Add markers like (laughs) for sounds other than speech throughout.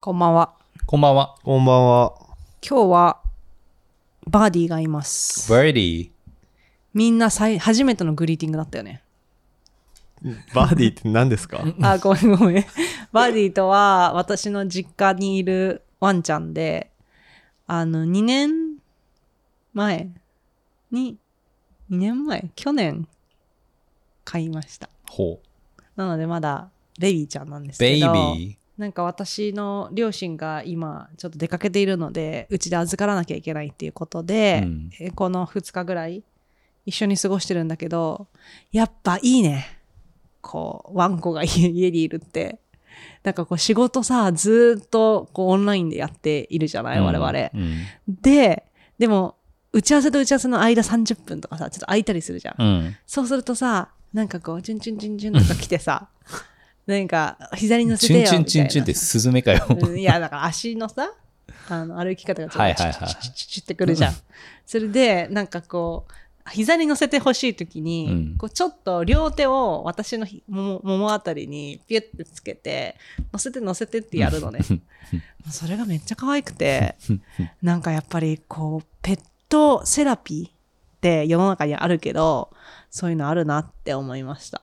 こんばんは。こんばんは。こんばんは。今日はバーディーがいます。バーディー。みんなさい初めてのグリーティングだったよね。バーディーって何ですか？(laughs) あ、ごめんごめん。バーディーとは私の実家にいるワンちゃんで、あの、2年前に、2年前？去年買いました。ほう。なのでまだベビーちゃんなんですベイけど。ビなんか私の両親が今ちょっと出かけているのでうちで預からなきゃいけないっていうことで、うんえこの2日ぐらい一緒に過ごしてるんだけどやっぱいいねこうワンコが家家にいるってなんかこう仕事さずーっとこうオンラインでやっているじゃない、ー。我々、うん。ででも打ち合わせと打ち合わせの間30分とかさちょっと空いたりするじゃん。そうするとさ、なんかこう、チュンチュンチュンチュンとか来てさ、なんか、膝に乗せチュンてよみたいな。チュンチュンチュンってスズメかよ。うんいや、だから足のさ、(laughs) あの歩き方がちょっとチュチュチュチュチュってくるじゃん。それで、なんかこう、膝に乗せてほしいときに、うんこうちょっと両手を私のひももももあたりにピュッてつけて、乗せて乗せてってやるのね。それがめっちゃ可愛くて、なんかやっぱりこう、ペットセラピーって世の中にあるけど、そういうのあるなって思いました。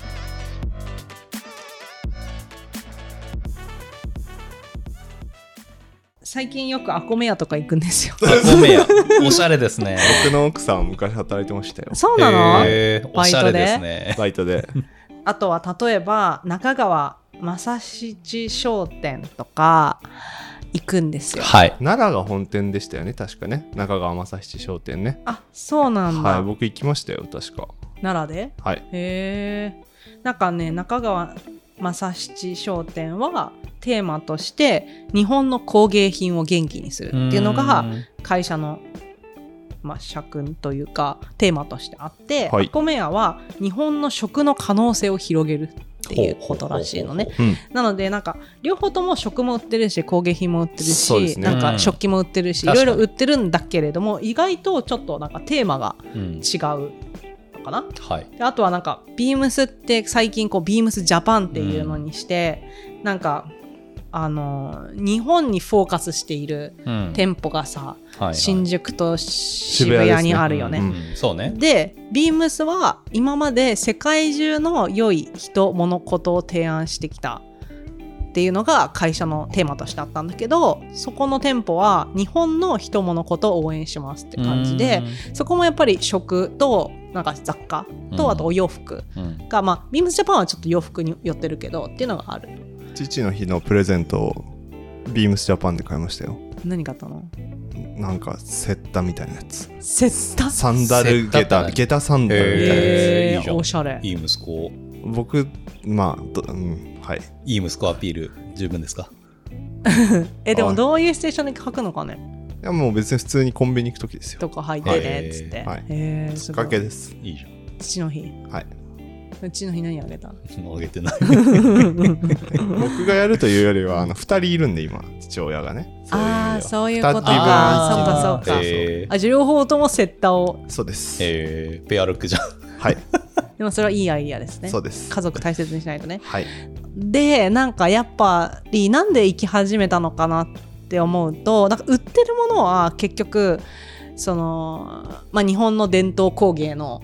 最近よくアコメ屋とか行くんですよ。ごめんや。おしゃれですね。僕の奥さんは昔働いてましたよ。そうなの、へーおしゃれですね。バイトで。あとは例えば中川正七商店とか行くんですよ。はい。奈良が本店でしたよね、確かね。中川正七商店ね。あそうなんだ、はい、僕行きましたよ、確か。奈良で？はい。へえなんかね中川正七商店はテーマとして日本の工芸品を元気にするっていうのがうん。会社の、まあ、社訓というかテーマとしてあって、はい。アコメ屋は日本の食の可能性を広げるっていうことらしいのね。うん。なのでなんか両方とも食も売ってるし工芸品も売ってるし、ね。なんか食器も売ってるしいろいろ売ってるんだけれども意外とちょっとなんかテーマがうん。違うのかな？はい。であとはなんかビームスって最近こうビームスジャパンっていうのにして、なんかあの日本にフォーカスしているうん。店舗がさ、はい新宿と渋谷にあるよね。でビームスは今まで世界中の良い人物事を提案してきた。っていうのが会社のテーマとしてあったんだけどそこの店舗は日本の人物事を応援しますって感じでそこもやっぱり食となんか雑貨とうん。あとお洋服うん、うんが、まあビームスジャパンはちょっと洋服に寄ってるけどっていうのがある。父の日のプレゼントをビームスジャパンで買いましたよ。何買ったの？なんか、セッタみたいなやつ。セッタ？サンダルセッタってゲタ、何ゲタサンダルみたいなやえーいいおしゃれ。いい息子。つ。僕、まあ、どうん、はい。いい息子アピール。十分ですか？(laughs) えでもはいどういうシチュエーションで書くのかねいや、もう別に普通にコンビニ行くときですよ。とか履いてねっつって、はいへーきっかけです。いいじゃ父の日はい。うちの日何あげた？(laughs) ん。あげてない。(laughs) (laughs) 僕がやるというよりは、あの、二人いるんで、今、父親がね。ああそういうこと二つ分かそうかそうかえーあじゃあ両方ともセッタをそうです。えー、ペアルックじゃん。はい。でもそれはいいアイディアですねそうです。家族大切にしないとねはい。でなんかやっぱりなんで生き始めたのかなって思うとなんか売ってるものは結局その、まあ、日本の伝統工芸の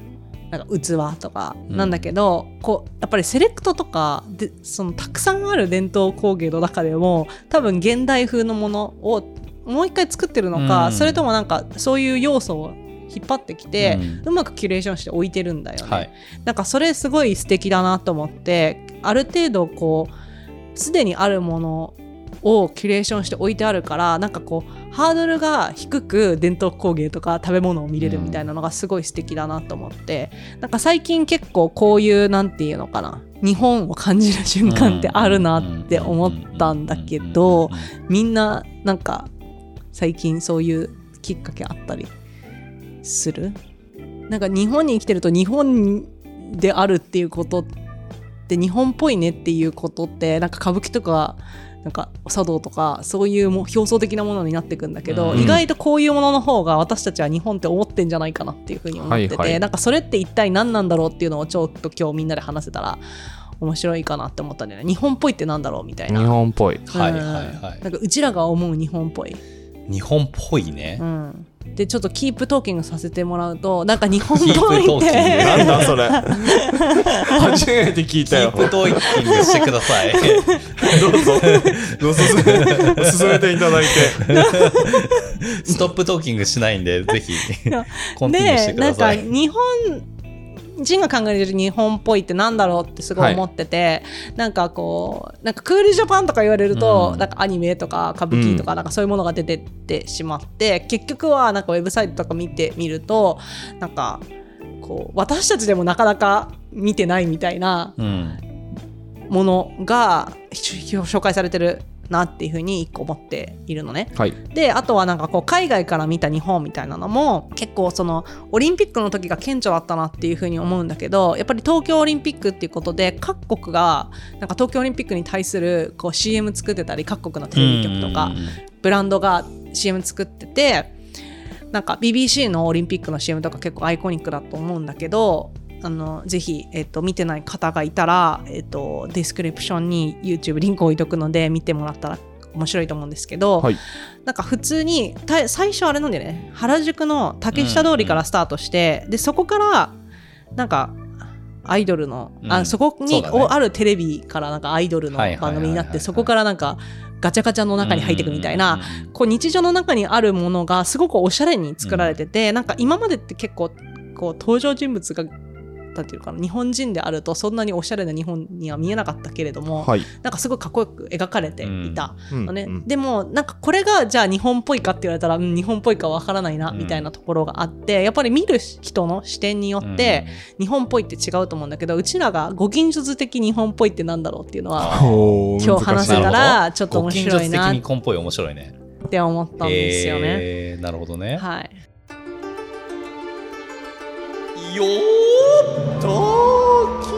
なんか器とかなんだけど、こうやっぱりセレクトとかでそのたくさんある伝統工芸の中でも多分現代風のものをもう一回作ってるのか、うんそれともなんかそういう要素を引っ張ってきて、ううまくキュレーションして置いてるんだよね。はい。なんかそれすごい素敵だなと思ってある程度こうすでにあるものをキュレーションして置いてあるからなんかこうハードルが低く伝統工芸とか食べ物を見れるみたいなのがすごい素敵だなと思って、なんか最近結構こういうなんていうのかな日本を感じる瞬間ってあるなって思ったんだけどみんななんか最近そういうきっかけあったりする？なんか日本に生きてると日本であるっていうことって日本っぽいねっていうことってなんか歌舞伎とかなんか茶道とかそういうもう表層的なものになっていくんだけど、うん意外とこういうものの方が私たちは日本って思ってんじゃないかなっていうふうに思ってて、はいはいなんかそれって一体何なんだろうっていうのをちょっと今日みんなで話せたら面白いかなって思ったんだよね日本っぽいってなんだろうみたい日な。本っぽい。はいうんはいはいなんかうちらが思う日本っぽい。日本っぽいねう。ん、でちょっと keep talking させてもらうとなんか日本っぽいって keep talking ってなんだそれ。初めて聞いたよ。 keep talking してください。どうぞ。どうぞ進め進めていただいて。stop (laughs) talking しないんで、ぜひ、(laughs) continue してください。でなんか日本人が考えてる日本っぽいってなんだろうってすごい思ってて、なんかこうなんかクールジャパンとか言われると、うんなんかアニメとか歌舞伎とかなんかそういうものが出てってしまって、結局はなんかウェブサイトとか見てみるとなんかこう私たちでもなかなか見てないみたいなうん。ものが紹介されてるなっていうふうに一個思っているのね。はい。であとはなんかこう海外から見た日本みたいなのも結構そのオリンピックの時が顕著だったなっていうふうに思うんだけどやっぱり東京オリンピックっていうことで各国がなんか東京オリンピックに対するこう CM 作ってたり各国のテレビ局とかブランドが CM 作っててなんか BBC のオリンピックの CM とか結構 iconic だと思うんだけどあのぜひ、えっと見てない方がいたら、えっと description に YouTube リンク置いとくので見てもらったら面白いと思うんですけど、はい。なんか普通にた最初あれなんだよね。原宿の竹下通りからスタートして、でそこからなんかアイドルの、うん。あそこにね。おあるテレビからなんかアイドルの番組になってそこからなんかガチャガチャの中に入っていくみたいな、こう日常の中にあるものがすごくおしゃれに作られてて、なんか今までって結構こう登場人物がなんていうかな日本人であるとそんなにおしゃれな日本には見えなかったけれども、はい。なんかすごいかっこよく描かれていたうんのね、うんでもなんかこれがじゃあ日本っぽいかって言われたら、うん日本っぽいかわからないなうんみたいなところがあって、やっぱり見る人の視点によって、日本っぽいって違うと思うんだけどうちらがご近所図的日本っぽいってなんだろうっていうのは (laughs) 今日話せたらちょっと面ご近所的白いなにコンポイ面白いね。って思ったんですよね。えーなるほどね。はい、よ東京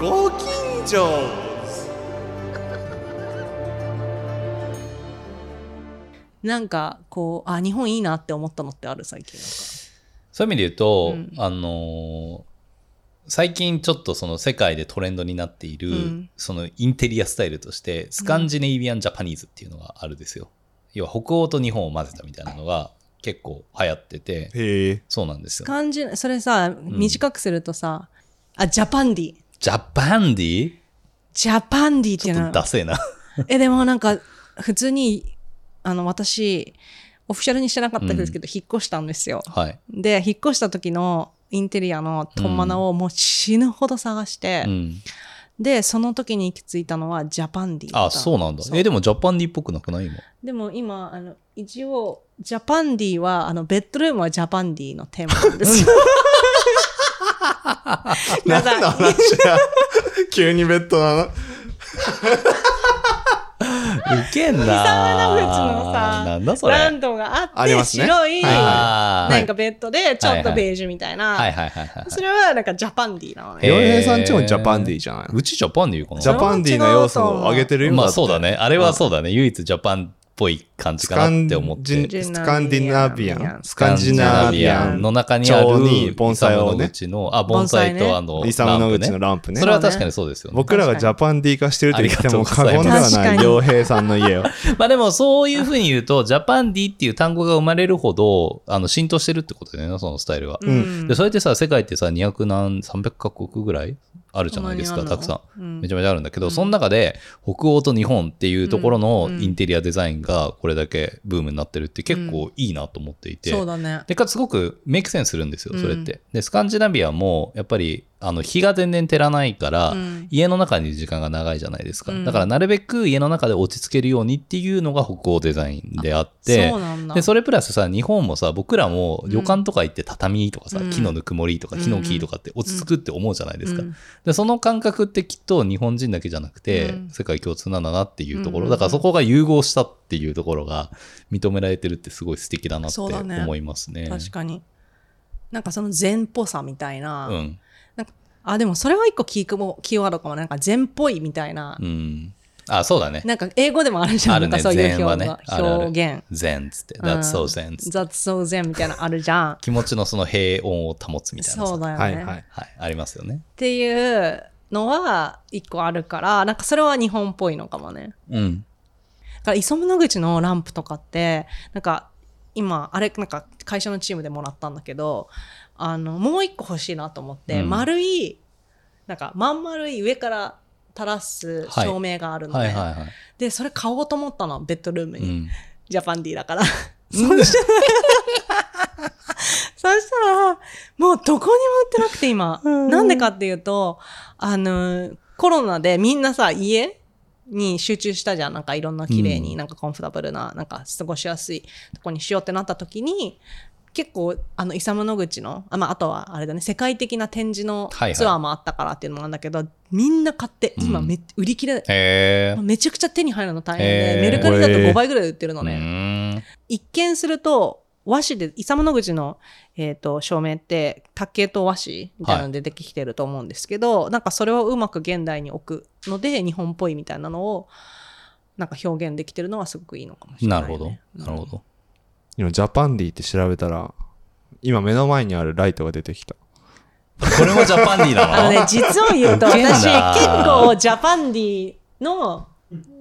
ご近所なんかこうあ日本いいなって思ったのってある最近そういう意味で言うと、うん。あのー最近ちょっとその世界でトレンドになっている、うん。そのインテリアスタイルとしてスカンジネイビアン・ジャパニーズっていうのがあるんですよ。要は北欧と日本を混ぜたみたいなのが結構流行っててへえ。そうなんですよ。感じそれさ短くするとさ、あ Japandi Japandi？ Japandi っていうのちょっとダセえな。えでもなんか普通にあの私オフィシャルにしてなかったですけど、引っ越したんですよはい。で引っ越した時のインテリアのトンマナをもう死ぬほど探して、うん。でその時に行き着いたのは Japandi だあ、そうなんだ。え、でも Japandi っぽくなくない？今。でも今あの一応 Japandi はあのベッドルームは Japandi のテーマなんですよ。何のか話や (laughs) 急にベッドなのウケんな。イサムノグチのさ。ランプがあって白い、な。んかベッドでちょっとベージュみたいな、はいはいはい。それはなんか Japandi なのね。洋平さんちもジャパンディじゃない。うち Japandi かな。Japandi の要素を上げてるよ。まあそうだね。あれはそうだね。唯一ジャパンぽい感じかなって思って。ジスカンディナビアン。 Scandinavian の中にある盆栽をねイサムノあ、盆栽とあの、イサムノグチのランプね。それは確かにそうですよね。僕らが Japandi 化してると言っても過言ではない洋平さんの家を。まあでもそういうふうに言うと、 Japandi っていう単語が生まれるほど、あの、浸透してるってことだよね、そのスタイルが。うんで、それってさ、世界ってさ、200何、300カ国ぐらいあるじゃないですか、たくさん。うんめちゃめちゃあるんだけど、その中で、北欧と日本っていうところのうんインテリアデザインがこれだけブームになってるって結構いいなと思っていて。そうだね。でかつすごくメイクセンスするんですよ、それって。で、スカンジナビアも、やっぱり、あの日が全然照らないから、うん。家の中にいる時間が長いじゃないですか、うん。だからなるべく家の中で落ち着けるようにっていうのが北欧デザインであってでそれプラスさ日本もさ僕らも旅館とか行って畳とかさ、うん。木のぬくもりとか木の木とかって落ち着くって思うじゃないですか、うん。でその感覚ってきっと日本人だけじゃなくて、うん。世界共通なんだなっていうところ、うん。だからそこが融合したっていうところが認められてるってすごい素敵だなって思いますね。確かに。なんかその禅っぽさみたいな、うんあでもそれは一個キーもキーワードかもなんか禅っぽいみたいな、うん、あそうだね。なんか英語でもあるじゃん。あるね。なんかそういう禅は表,、ね表現。禅っつって、うん That's so 禅っつって。That's so zen みたいなのあるじゃん。(laughs) 気持ちのその平穏を保つみたいなさ。そうだよね、はいはい。はい、ありますよね。っていうのは一個あるからなんかそれは日本っぽいのかもね。うん。だから磯村口のランプとかってなんか今あれなんか会社のチームでもらったんだけどあのもう一個欲しいなと思って、うん丸いなんかまん丸い上から垂らすはい照明があるのね、はいはいはい。でそれ買おうと思ったのベッドルームに、うん。ジャパンディだから。(laughs) そしたら、そしたら、もうどこにも売ってなくて今。(laughs) なんでかっていうと、あの、コロナでみんなさ、家に集中したじゃん。なんかいろんな綺麗に、うんなんかコンフォタブルな、なんか過ごしやすいとこにしようってなった時に、結構、あの、イサムの口の、あ,、まあ、あとは、あれだね、世界的な展示のはいはいツアーもあったからっていうのもあるんだけど、みんな買って、今め、売り切れ、へえ。めちゃくちゃ手に入るの大変へーで、メルカリだと5倍ぐらいで売ってるのうね。ーん。一見すると和紙でイサムの口の、えー、と照明って竹と和紙みたいなのでできてると思うんですけど、なんかそれをうまく現代に置くので日本っぽいみたいなのをなんか表現できてるのはすごくいいのかもしれな、ね、ないるほど。なるほど。今、ジャパンディって調べたら、今目の前にあるライトが出てきた。これも Japandi なの？あのね実を言うと私結構 Japandi の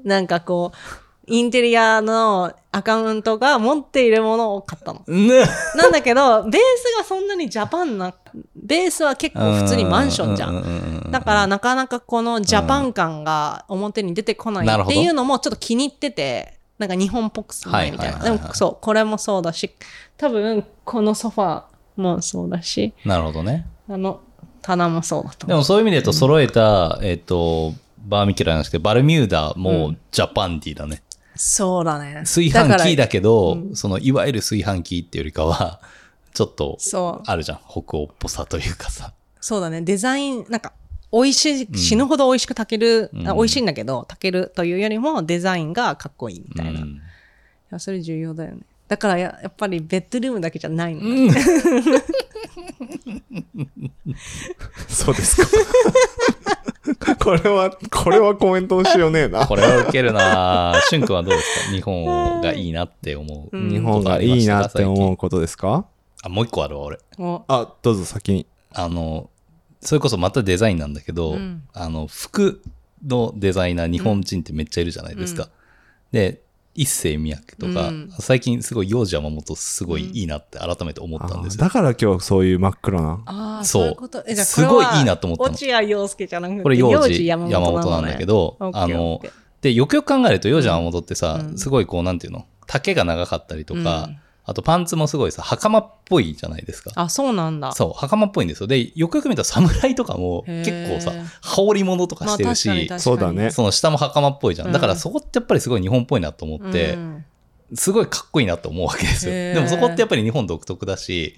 なんかこうインテリアのアカウントが持っているものを買ったの。ねなんだけど、ベースがそんなにジャパンな、ベースは結構普通にマンションじゃ。うんだからなかなかこのジャパン感が表に出てこないっていうのもちょっと気に入ってて、なんか日本っぽくするみたいな。でもそう、これもそうだし、多分このソファーもそうだし、なるほどね。あの棚もそうだと思う。でもそういう意味で言うと揃えた、えっと、バーミキュラなんですけど、バルミューダもジャパンディだね。そうだね。炊飯器だけど、そのいわゆる炊飯器っていうよりかは、ちょっと。あるじゃん。北欧っぽさというかさ。そうだね。デザイン、なんか、美味しい、死ぬほど美味しく炊ける、うんあ美味しいんだけど、炊けるというよりもデザインがかっこいいみたいな。いうんや、それ重要だよね。だからや、やっぱりベッドルームだけじゃないのね、そうですか。(laughs) これは、これはコメントのしようねえな。これはウケるなぁ。しゅんくんはどうですか？日本がいいなって思う。うん日本がいいなって思うことですか？あ、もう一個あるわ、俺。おあ、どうぞ先に。あの、それこそまたデザインなんだけど、うん。あの、服のデザイナー、日本人ってめっちゃいるじゃないですか。で、一世三宅とか、うん。最近すごい幼児山本すごいいいなって改めて思ったんですよ。だから今日そういう真っ黒な。ああ、そう。すごいいいなと思ったの。落合陽介じゃなくて、これ幼児山山本本なんだけど、オッケーあので、よくよく考えると幼児山本ってさ、うん。すごいこう、なんていうの？丈が長かったりとか、うんあとパンツもすごいさ、袴っぽいじゃないですか。あ、そうなんだ。そう、袴っぽいんですよ。で、よくよく見たら侍とかも結構さ、羽織物とかしてるし、そうだねその下も袴っぽいじゃん。うんだからそこってやっぱりすごい日本っぽいなと思って、うんすごいかっこいいなと思うわけですよ。でもそこってやっぱり日本独特だし、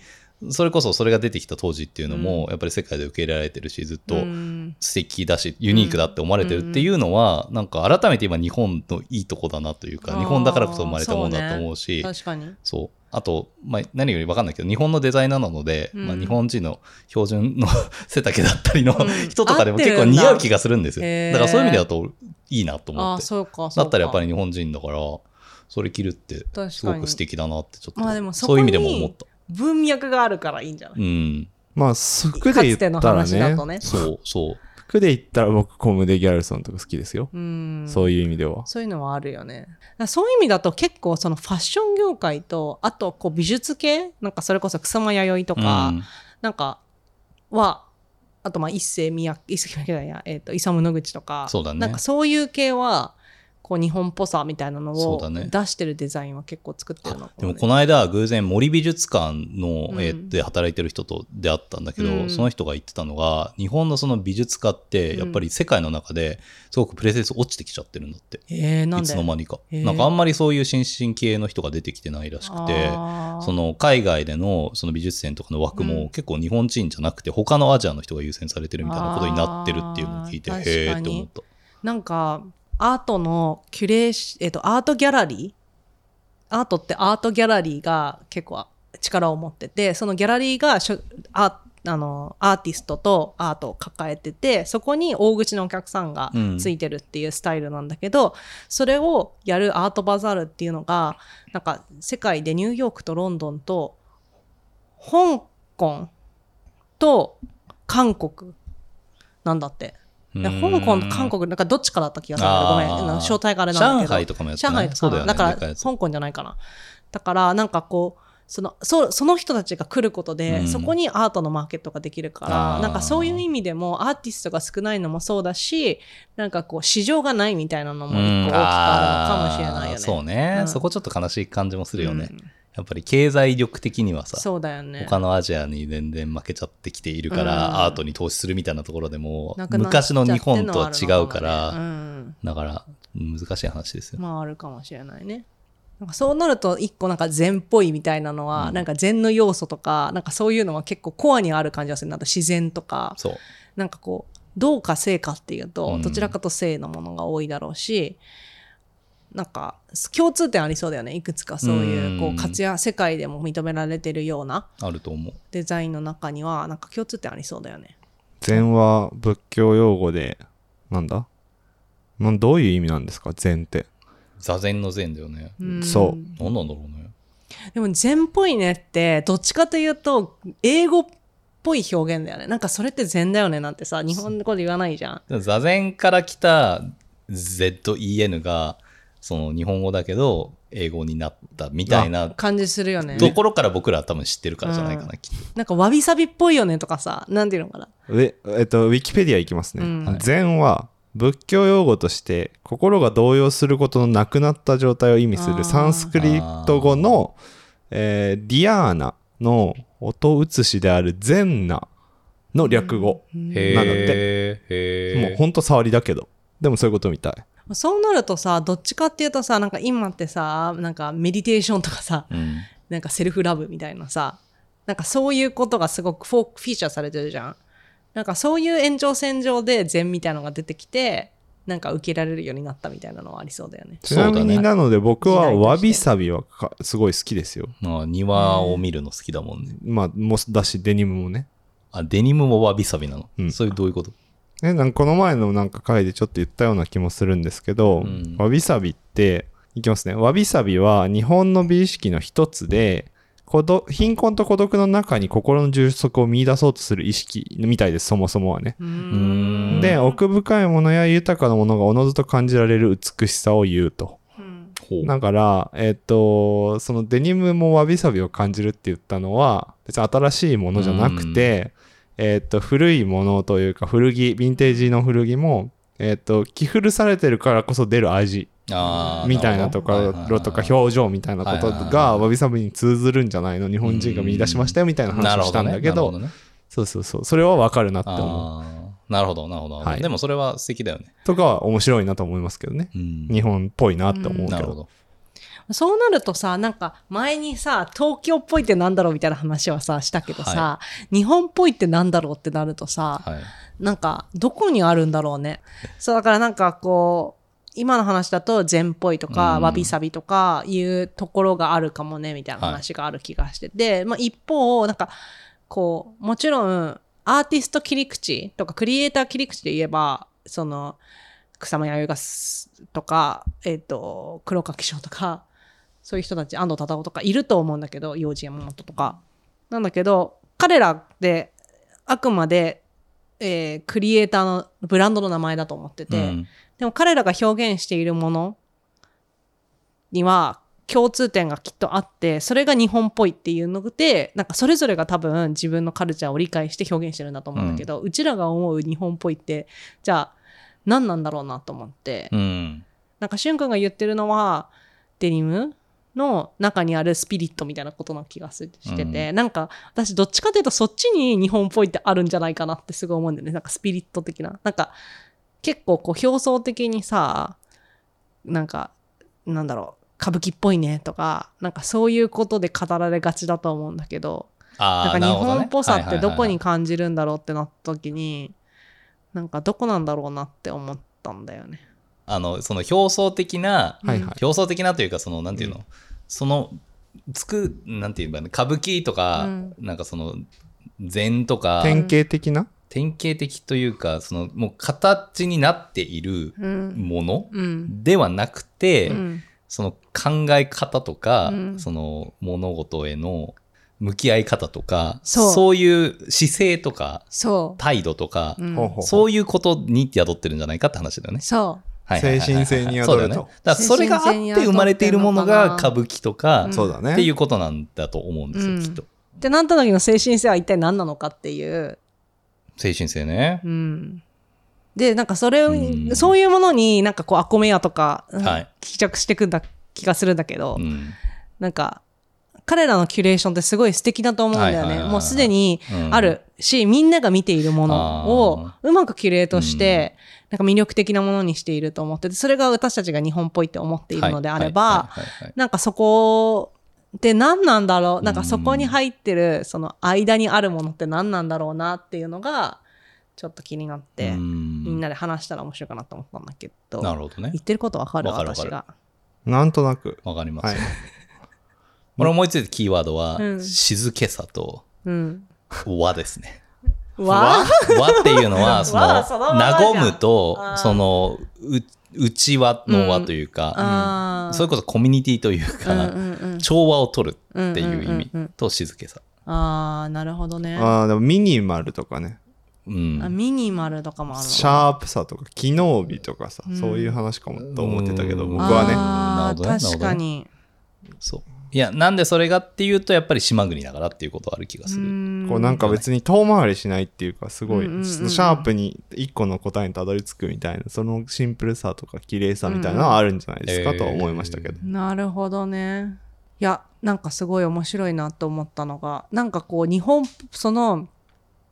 それこそそれが出てきた当時っていうのも、やっぱり世界で受け入れられてるし、ずっとうん素敵だし、ユニークだって思われてるっていうのは、なんか改めて今日本のいいとこだなというか、日本だからこそ生まれたものだと思うし、確かに。そう。あと、まあ、何より分かんないけど、日本のデザイナーなので、うんまあ、日本人の標準の背丈だったりのうん人とかでも結構似合う気がするんですよ。だからそういう意味だといいなと思って。そうか。だったらやっぱり。り日本人だから、それ着るってすごく素敵だなってちょっと、まあでもそういう意味でも思った。文脈があるからいいんじゃない？うん。まあ、服で言ったらかつての話だねとね。そう、そう。服で言ったら僕コムデ・ギャルソンとか好きですよ。うん。そういう意味では。そういうのはあるよね。そういう意味だと結構そのファッション業界と、あとこう美術系なんかそれこそ草間弥生とか、うんなんかは、あとまあ一世三宅、一世三宅じゃないや、えっ、と、イサム野口とか、そうだねなんかそういう系は、ここう日本っぽさみたいなのを出してるデザインは結構作ってるの。かでもねこの間偶然森美術館の、うん。えーで働いてる人と出会ったんだけど、うん。その人が言ってたのが日本のその美術家ってやっぱり世界の中ですごくプレゼンス落ちてきちゃってるんだって。いつの間にか。へー。なんかあんまりそういう新進系の人が出てきてないらしくて、その海外でのその美術展とかの枠うん。も結構日本人じゃなくて他のアジアの人が優先されてるみたいなことになってるっていうのを聞いて、へー確かに。って思った。なんかアートのキュレーシ、えっと、アートギャラリー？アートってアートギャラリーが結構力を持っててそのギャラリーがしょアあのアーティストとアートを抱えててそこに大口のお客さんがついてるっていうスタイルなんだけど、それをやるアートバザールっていうのがなんか世界でニューヨークとロンドンと香港と韓国なんだって。香港と韓国なんかどっちかだった気がするごめんあーあの招待があれなんだけど。上海とかもやってない上海とそうだよね。だから香港じゃないかなだからなんかこうそのそその人たちが来ることで、うん。そこにアートのマーケットができるからなんかそういう意味でもアーティストが少ないのもそうだしなんかこう市場がないみたいなのも一個大きくあるのかもしれないよね。あーそうね、うん。そこちょっと悲しい感じもするよね。うんやっぱり経済力的にはさ、そうだよね。他のアジアに全然負けちゃってきているから、うんアートに投資するみたいなところでも昔の日本とは違うから、ねうんだから難しい話ですよ。まああるかもしれないね。なんかそうなると一個なんか禅っぽいみたいなのは、うんなんか禅の要素とかなんかそういうのは結構コアにある感じがするなと自然とかそう。なんかこうどうか性かっていうと、うんどちらかと性のものが多いだろうしなんか共通点ありそうだよねいくつかそういうこううん活躍世界でも認められてるようなあると思う。デザインの中にはなんか共通点ありそうだよね。禅は仏教用語で、なんだ？なんどういう意味なんですか？禅って。座禅の禅だよね。んそう何なんだろうね。でも禅っぽいねってどっちかというと英語っぽい表現だよねなんかそれって禅だよねなんてさ日本語で言わないじゃん座禅から来た ZEN が、その日本語だけど、英語になったみたいな感じするよねところから僕らは多分知ってるからじゃないかな、きっと。なんかわびさびっぽいよねとかさなんていうのかなええっと、ウィキペディアいきますね。うんはい禅は仏教用語として心が動揺することのなくなった状態を意味するサンスクリット語の、えーディアーナの音写しであるゼンナの略語。へなんだっえ。へえ。もうほんと触りだけど。でもそういうことみたい。そうなるとさどっちかっていうとさなんか今ってさなんかメディテーションとかさうん。なんかセルフラブみたいなさなんかそういうことがすごくフォーフィーチャーされてるじゃんなんかそういう延長線上で禅みたいなのが出てきてなんか受けられるようになったみたいなのはありそうだよねちなみそうだねになので僕はわびさびはかすごい好きですよ。まあ、庭を見るの好きだもんね。まあ、もだしデニムもね。あ、デニムもわびさびなの？うんそういうどういうこと？ね、なんかこの前のなんか回でちょっと言ったような気もするんですけど、うんわびさびって、いきますね。わびさびは日本の美意識の一つで、孤独貧困と孤独の中に心の充足を見出そうとする意識みたいです、そもそもはね。で、奥深いものや豊かなものがおのずと感じられる美しさを言うと。だから、えっ、と、そのデニムもわびさびを感じるって言ったのは、別に新しいものじゃなくて、えっ、と、古いものというか、古着、ヴィンテージの古着も、えっ、と、着古されてるからこそ出る味みたいなところとか表情みたいなことがわびさびに通ずるんじゃないの？日本人が見出しましたよみたいな話をしたんだけどなるほね。そうそうそう。それはわかるなって思う。なるほど、なるほど。はい。でもそれは素敵だよね。とかは面白いなと思いますけどね。うん。日本っぽいなって思うけど。なるほど。そうなるとさなんか前にさ東京っぽいってなんだろうみたいな話はさしたけどさ、日本っぽいってなんだろうってなるとさ、はい。なんかどこにあるんだろうね。そうだからなんかこう今の話だと禅っぽいとか、うん。わびさびとかいうところがあるかもねみたいな話がある気がしてて、まあ、一方なんかこうもちろんアーティスト切り口とかクリエイター切り口で言えばその草間彌生がとか、えっと黒垣翔とかそういう人たち安藤忠雄とかいると思うんだけど幼児山本とか。なんだけど彼らってあくまで、えークリエイターのブランドの名前だと思ってて、うん。でも彼らが表現しているものには共通点がきっとあってそれが日本っぽいっていうのでなんかそれぞれが多分自分のカルチャーを理解して表現してるんだと思うんだけど、うちらが思う日本っぽいってじゃあ何なんだろうなと思って、うん。なんかしゅんくんが言ってるのはデニムの中にあるスピリットみたいなことな気がすしてて、なんか私どっちかというとそっちに日本っぽいってあるんじゃないかなってすごい思うんだよね。なんかスピリット的な。なんか結構こう表層的にさなんかなんだろう。歌舞伎っぽいねとかなんかそういうことで語られがちだと思うんだけど。あなんか日本っぽさってどこにはい。感じるんだろうってなった時になんかどこなんだろうなって思ったんだよね。あのその表層的な、はいはい。表層的なというかそのなんていうの、そのつくなんていうの？歌舞伎とか、うん。なんかその禅とか典型的な？典型的というかそのもう形になっているうん。ものうん。ではなくて、うん。その考え方とか、うん。その物事への向き合い方とかそう。いう姿勢とかそ態度とか、う、うんそういうことに宿ってるんじゃないかって話だよね。そう精神性に宿ると。だそれがあって生まれているものが歌舞伎とか、うん。そうだね。っていうことなんだと思うんですよ、うん。きっと。ってなった時の精神性は一体何なのかっていう、精神性ね。うん、でなんかそれを、うん。そういうものになんかこうアコメヤとか、はい。帰着してくんだ気がするんだけど、うん。なんか彼らのキュレーションってすごい素敵だと思うんだよね。はいはいはいはい。もうすでにうんあるし、みんなが見ているものをうまくキュレートして、なんか魅力的なものにしていると思ってて、それが私たちが日本っぽいって思っているのであれば、なんかそこで何なんだろうなんかそこに入ってるその間にあるものって何なんだろうなっていうのがちょっと気になって、うんみんなで話したら面白いかなと思ったんだけど、なるほどね言。ってることわかるわかるわかる私が。なんとなくわかります。はい (laughs) 俺思いついたキーワードは、うん静けさとうん。和ですね。わ。和っていうのは、その、和むとその、う内輪の和というか、それこそコミュニティというか、うんうんうん。調和を取るっていう意味うんうんうんうん。と静けさ。あーなるほどね。あーでもミニマルとかね。うん。あミニマルとかもあるの？シャープさとか機能美とかさ、うん。そういう話かもと思ってたけど、うん。僕はね。あーなるほどね。確かに。そう。いや、なんでそれがっていうと、やっぱり島国だからっていうことはある気がする。こうなんか別に遠回りしないっていうかすごい、シャープに一個の答えにたどり着くみたいなそのシンプルさとか綺麗さみたいなのはあるんじゃないですかとは思いましたけど、なるほどね。いや、なんかすごい面白いなと思ったのが、なんかこう、日本、その、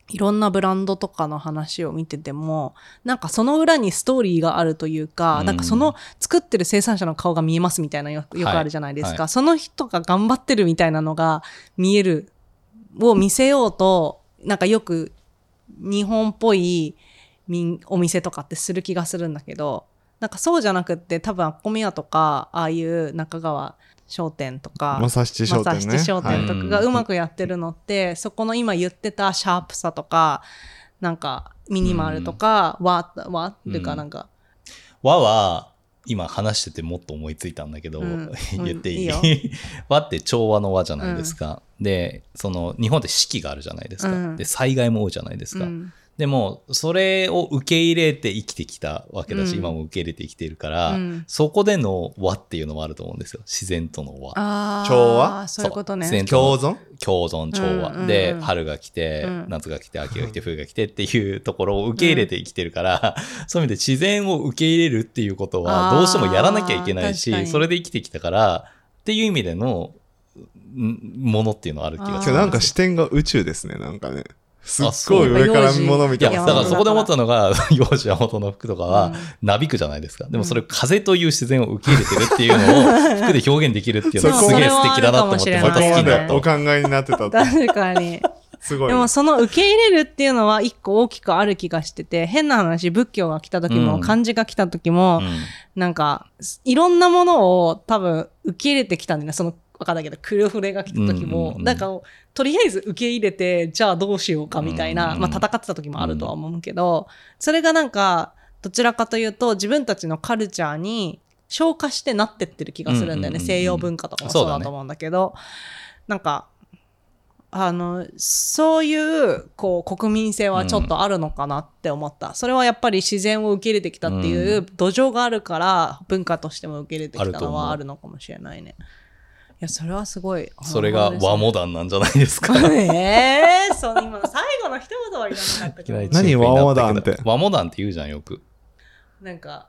いろんなブランドとかの話を見てても、なんかその裏にストーリーがあるというか、うん。なんかその作ってる生産者の顔が見えますみたいなよよくあるじゃないですか、はい。その人が頑張ってるみたいなのが見える、を見せようと、なんかよく日本っぽい民お店とかってする気がするんだけど、なんかそうじゃなくって多分アッコミヤとかああいう中川商店とか正七商店ね。商店とかがはい。うまくやってるのって、そこの今言ってたシャープさとかなんかミニマルとか、和和っていうかなんか、和は、今話しててもっと思いついたんだけど、うん。(laughs) 言っていい,、うんいい和 (laughs) って調和の和じゃないですか。で、その、日本って四季があるじゃないですか。うん。で、災害も多いじゃないですか。うんでも、それを受け入れて生きてきたわけだし、うん。今も受け入れて生きているから、うん。そこでの和っていうのもあると思うんですよ。自然との和。調和？そういうことね。自然と共存？共存調和、うんうんうん。で春が来て、うん。夏が来て秋が来て冬が来てっていうところを受け入れて生きてるから、(laughs) そういう意味で自然を受け入れるっていうことはどうしてもやらなきゃいけないしに。それで生きてきたからっていう意味でのんものっていうのはある気がす。るなんか視点が宇宙ですねなんかねすっごい上から見物みたいな。だからそこで思ったのが幼児山本の服とかはうん。なびくじゃないですか。でもそれ風という自然を受け入れてるっていうのを (laughs) 服で表現できるっていうのはすげえ素敵だなと思ってまでもしれないお考えになってたと。確かに。すごい。でもその受け入れるっていうのは一個大きくある気がしてて変な話仏教が来た時も、うん。漢字が来た時も、うん。なんかいろんなものを多分受け入れてきたんだよね。その分かんないけどクルフレが来た時も、うんうんうん。なんかとりあえず受け入れてじゃあどうしようかみたいな、うんうん。まあ、戦ってた時もあるとは思うけど、それがなんかどちらかというと自分たちのカルチャーに消化してなってってる気がするんだよね、うんうんうんうん西洋文化とかもそううだと思うんだけど。なんかあのそういうこう国民性はちょっとあるのかなって思った、それはやっぱり自然を受け入れてきたっていう土壌があるから文化としても受け入れてきたのはあるのかもしれないね。いやそれはすごい。それが和モダンなんじゃないですか？え (laughs) えー、そう今の最後の一言はいらなかったけど。何和モダンって？和モダンって言うじゃんよく。なんか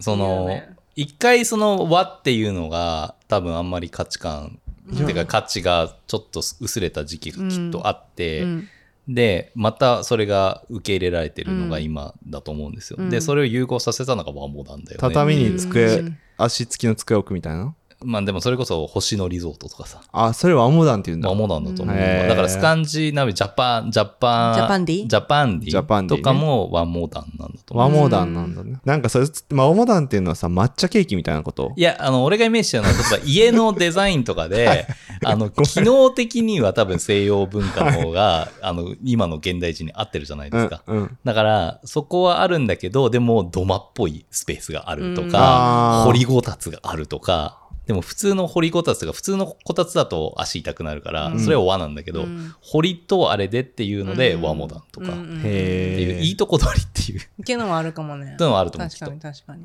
その、ね。一回その和っていうのが多分あんまり価値観、っていうか価値がちょっと薄れた時期がきっとあって、うん。でまたそれが受け入れられてるのがうん。今だと思うんですよ、うん。でそれを融合させたのが和モダンだよね。畳に机、うん。足つきの机置くみたいな？まあでもそれこそ星野リゾートとかさ。あそれはアモダンって言うんだ。和モダンだと思う、へー。だからスカンジナビジャパンジャパン Japandi Japandi Japandi ね。とかも和モダンなんだと思う。和モダンなんだね。なんかそれ、まあ、和モダンっていうのはさ抹茶ケーキみたいなこと？いや、あの、俺がイメージしてるのは、例えば家のデザインとかで、(laughs) あの、機能的には多分西洋文化の方が、あの、今の現代人に合ってるじゃないですか。うんうん。だから、そこはあるんだけど、でも、土間っぽいスペースがあるとうん。か、あー。掘りごたつがあるとか、でも普通の掘りごたつが普通のこたつだと足痛くなるから、うん。それは和なんだけど、うん。堀とあれでっていうのでうん。和モダンとか、っうん。うんへていう、えいいとこ取りっていう、っていうのもあるかもねそういうのはあると思う。確かに確かに。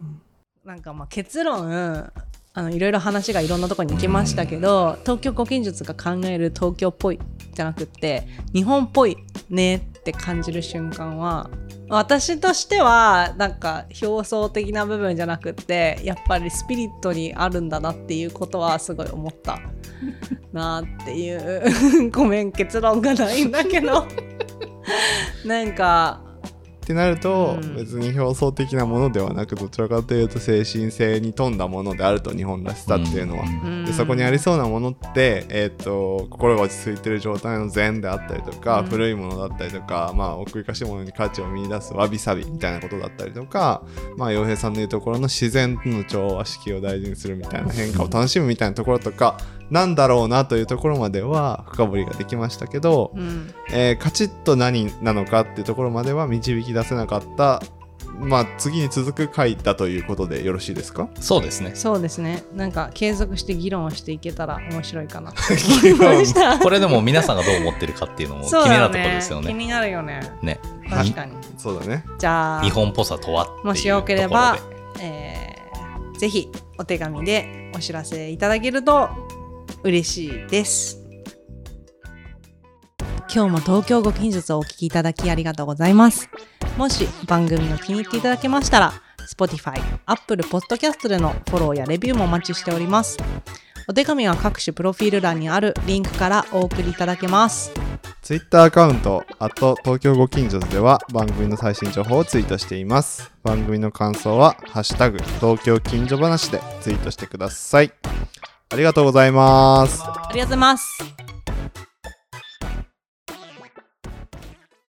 なんかまあ結論あのいろいろ話がいろんなところに行きましたけど東京古今術が考える東京っぽいじゃなくって日本っぽいねって感じる瞬間は私としてはなんか表層的な部分じゃなくってやっぱりスピリットにあるんだなっていうことはすごい思った。(laughs) なっていうごめん結論がないんだけど。(laughs) なんかってなると、うん。別に表層的なものではなくどちらかというと精神性に富んだものであると日本らしさっていうのは、ん。でそこにありそうなものって、えー、と心が落ち着いてる状態の禅であったりとか、うん。古いものだったりとか、まあ、奥ゆかしいものに価値を見出すわびさびみたいなことだったりとかまあ洋平さんの言うところの自然との調和式を大事にするみたいな変化を楽しむみたいなところとかなんだろうなというところまでは深掘りができましたけど、うん。えーカチッと何なのかっていうところまでは導き出せなかったまあ次に続く回だということでよろしいですか？そうですね。そうですね。なんか継続して議論をしていけたら面白いかな。と思いましたこれでも皆さんがどう思ってるかっていうのも気になるとだころですよね。気になるよね。ね。確かに。そうだね。じゃあ日本っぽさとは。もしよければ、えーぜひお手紙でお知らせいただけると嬉しいです今日も東京ご近術をお聞きいただきありがとうございますもし番組を気に入っていただけましたら Spotify、Apple Podcast でのフォローやレビューもお待ちしておりますお手紙は各種プロフィール欄にあるリンクからお送りいただけますツイッターアカウント、あと東京ご近所では番組の最新情報をツイートしています。番組の感想は、ハッシュタグ、東京近所話でツイートしてください。ありがとうございます。ありがとうございます